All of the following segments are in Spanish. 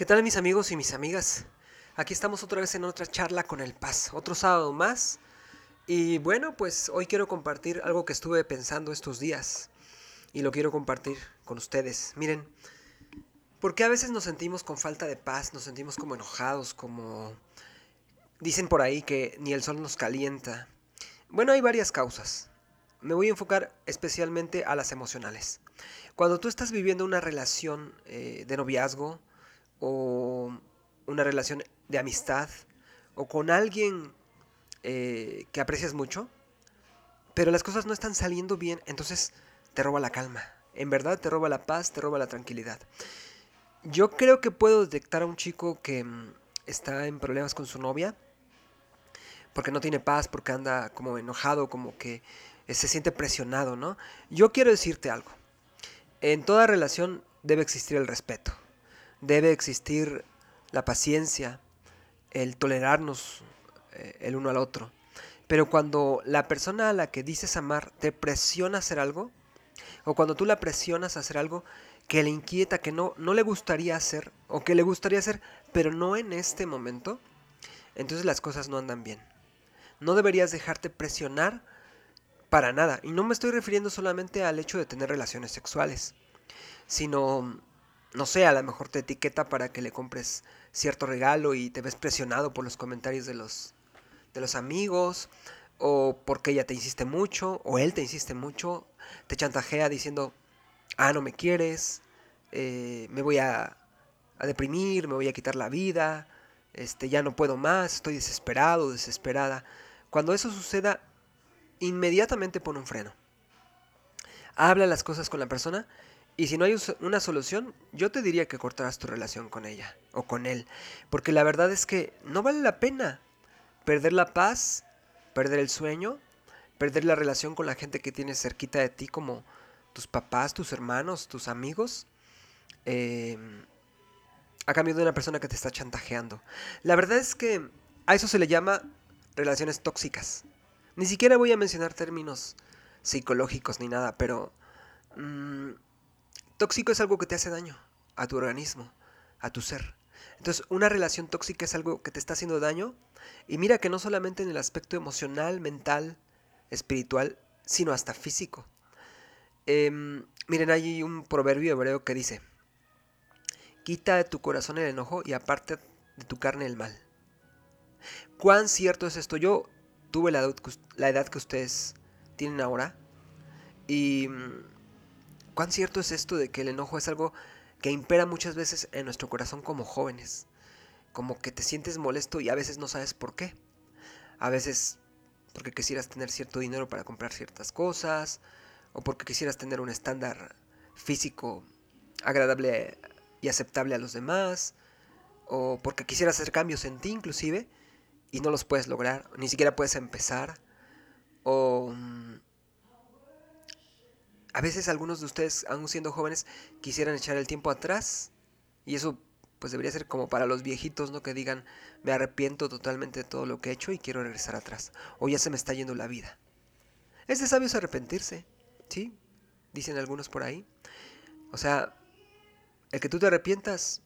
¿Qué tal mis amigos y mis amigas? Aquí estamos otra vez en otra charla con el Paz, otro sábado más. Y bueno, pues hoy quiero compartir algo que estuve pensando estos días y lo quiero compartir con ustedes. Miren, porque a veces nos sentimos con falta de paz, nos sentimos como enojados, como dicen por ahí que ni el sol nos calienta. Bueno, hay varias causas. Me voy a enfocar especialmente a las emocionales. Cuando tú estás viviendo una relación eh, de noviazgo o una relación de amistad o con alguien eh, que aprecias mucho, pero las cosas no están saliendo bien, entonces te roba la calma. En verdad te roba la paz, te roba la tranquilidad. Yo creo que puedo detectar a un chico que mm, está en problemas con su novia, porque no tiene paz, porque anda como enojado, como que eh, se siente presionado, ¿no? Yo quiero decirte algo. En toda relación debe existir el respeto, debe existir la paciencia, el tolerarnos eh, el uno al otro. Pero cuando la persona a la que dices amar te presiona a hacer algo, o cuando tú la presionas a hacer algo que le inquieta, que no, no le gustaría hacer, o que le gustaría hacer, pero no en este momento, entonces las cosas no andan bien. No deberías dejarte presionar para nada. Y no me estoy refiriendo solamente al hecho de tener relaciones sexuales, sino, no sé, a lo mejor te etiqueta para que le compres cierto regalo y te ves presionado por los comentarios de los, de los amigos, o porque ella te insiste mucho, o él te insiste mucho, te chantajea diciendo, ah, no me quieres, eh, me voy a, a deprimir, me voy a quitar la vida, este, ya no puedo más, estoy desesperado, desesperada. Cuando eso suceda, inmediatamente pone un freno. Habla las cosas con la persona y si no hay una solución, yo te diría que cortarás tu relación con ella o con él. Porque la verdad es que no vale la pena perder la paz, perder el sueño, perder la relación con la gente que tienes cerquita de ti como tus papás, tus hermanos, tus amigos. Em, a cambio de una persona que te está chantajeando. La verdad es que a eso se le llama relaciones tóxicas. Ni siquiera voy a mencionar términos psicológicos ni nada, pero mm, tóxico es algo que te hace daño a tu organismo, a tu ser. Entonces, una relación tóxica es algo que te está haciendo daño. Y mira que no solamente en el aspecto emocional, mental, espiritual, sino hasta físico. Em, miren, hay un proverbio hebreo que dice, quita de tu corazón el enojo y aparte de tu carne el mal. ¿Cuán cierto es esto? Yo tuve la, edad que ustedes tienen ahora. Y mm, cuán cierto es esto de que el enojo es algo que impera muchas veces en nuestro corazón como jóvenes. Como que te sientes molesto y a veces no sabes por qué. A veces porque quisieras tener cierto dinero para comprar ciertas cosas. O porque quisieras tener un estándar físico agradable y aceptable a los demás. O porque quisieras hacer cambios en ti inclusive y no los puedes lograr, ni siquiera puedes empezar. O mm, a veces algunos de ustedes, aún siendo jóvenes, quisieran echar el tiempo atrás y eso pues debería ser como para los viejitos, ¿no? Que digan, me arrepiento totalmente de todo lo que he hecho y quiero regresar atrás. O ya se me está yendo la vida. Es de sabios arrepentirse, ¿sí? Dicen algunos por ahí. O sea, el que tú te arrepientas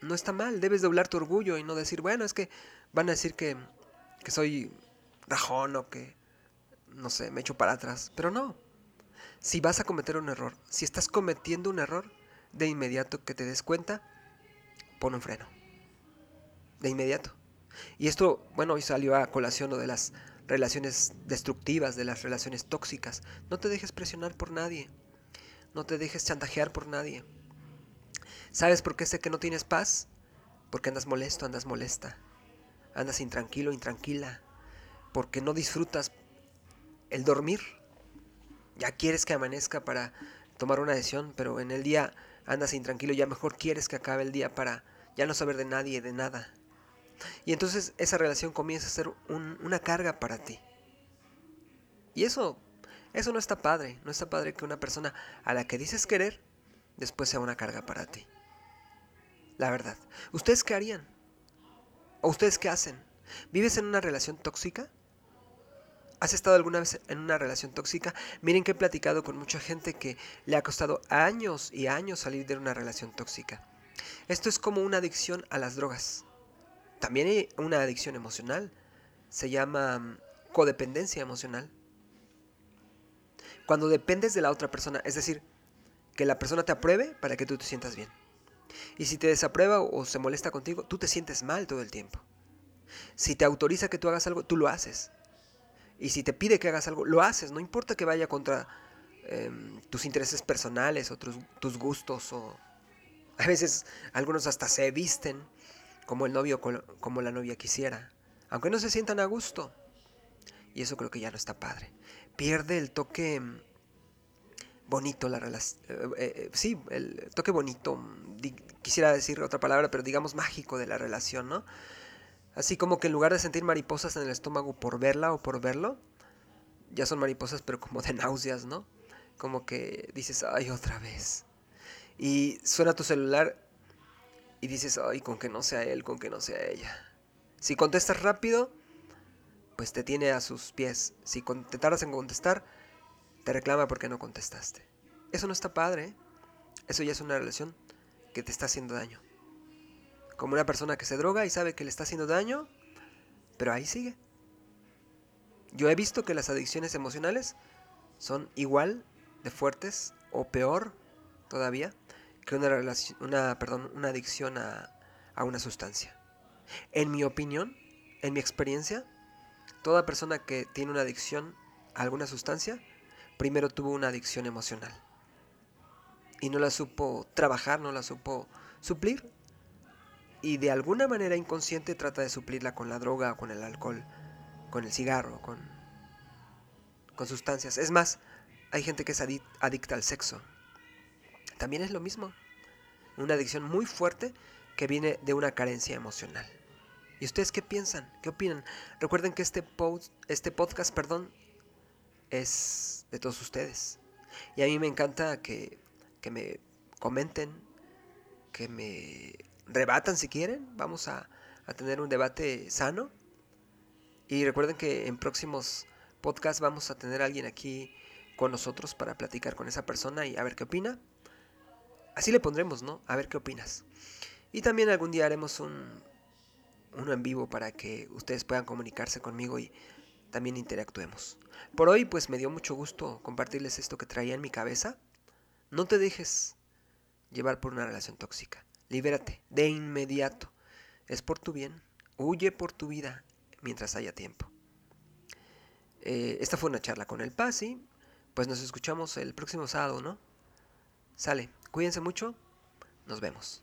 no está mal, debes doblar tu orgullo y no decir, bueno, es que van a decir que, que soy rajón o que, no sé, me echo para atrás. Pero no. Si vas a cometer un error, si estás cometiendo un error, de inmediato que te des cuenta, pon un freno. De inmediato. Y esto, bueno, hoy salió a colación lo de las relaciones destructivas, de las relaciones tóxicas. No te dejes presionar por nadie. No te dejes chantajear por nadie. ¿Sabes por qué sé que no tienes paz? Porque andas molesto, andas molesta andas intranquilo, intranquila, porque no disfrutas el dormir. Ya quieres que amanezca para tomar una decisión, pero en el día andas intranquilo, ya mejor quieres que acabe el día para ya no saber de nadie, de nada. Y entonces esa relación comienza a ser una carga para ti. Y eso, eso no está padre, no está padre que una persona a la que dices querer, después sea una carga para ti. La verdad. ¿Ustedes qué harían? ¿O ustedes qué hacen? ¿Vives en una relación tóxica? ¿Has estado alguna vez en una relación tóxica? Miren que he platicado con mucha gente que le ha costado años y años salir de una relación tóxica. Esto es como una adicción a las drogas. También hay una adicción emocional. Se llama mm, codependencia emocional. Cuando dependes de la otra persona, es decir, que la persona te apruebe para que tú te sientas bien. Y si te desaprueba o se molesta contigo, tú te sientes mal todo el tiempo. Si te autoriza que tú hagas algo, tú lo haces. Y si te pide que hagas algo, lo haces. No importa que vaya contra em, tus intereses personales o tus, gustos. O a veces algunos hasta se visten como el novio, como la novia quisiera. Aunque no se sientan a gusto. Y eso creo que ya no está padre. Pierde el toque em, bonito la relación. Eh, eh, sí, el toque bonito. Quisiera decir otra palabra, pero digamos mágico de la relación, ¿no? Así como que en lugar de sentir mariposas en el estómago por verla o por verlo, ya son mariposas pero como de náuseas, ¿no? Como que dices, ay, otra vez. Y suena tu celular y dices, ay, con que no sea él, con que no sea ella. Si contestas rápido, pues te tiene a sus pies. Si te tardas en contestar, te reclama porque no contestaste. Eso no está padre. ¿eh? Eso ya es una relación que te está haciendo daño. Como una persona que se droga y sabe que le está haciendo daño, pero ahí sigue. Yo he visto que las adicciones emocionales son igual de fuertes o peor todavía que una, una, perdón, una adicción a, a una sustancia. En mi opinión, en mi experiencia, toda persona que tiene una adicción a alguna sustancia, primero tuvo una adicción emocional. Y no la supo trabajar, no la supo suplir y de alguna manera inconsciente trata de suplirla con la droga, con el alcohol, con el cigarro, con, con sustancias. Es más, hay gente que es adicta al sexo. También es lo mismo. Una adicción muy fuerte que viene de una carencia emocional. ¿Y ustedes qué piensan? ¿Qué opinan? Recuerden que este, este podcast perdón, es de todos ustedes. Y a mí me encanta que, que me comenten, que me rebatan si quieren. Vamos a, tener un debate sano. Y recuerden que en próximos podcasts vamos a tener a alguien aquí con nosotros para platicar con esa persona y a ver qué opina. Así le pondremos, ¿no? A ver qué opinas. Y también algún día haremos un, uno en vivo para que ustedes puedan comunicarse conmigo y también interactuemos. Por hoy pues me dio mucho gusto compartirles esto que traía en mi cabeza. No te dejes llevar por una relación tóxica. Libérate de inmediato. Es por tu bien. Huye por tu vida mientras haya tiempo. Eh, esta fue una charla con el Pasi. Pues nos escuchamos el próximo sábado, ¿no? Sale. Cuídense mucho. Nos vemos.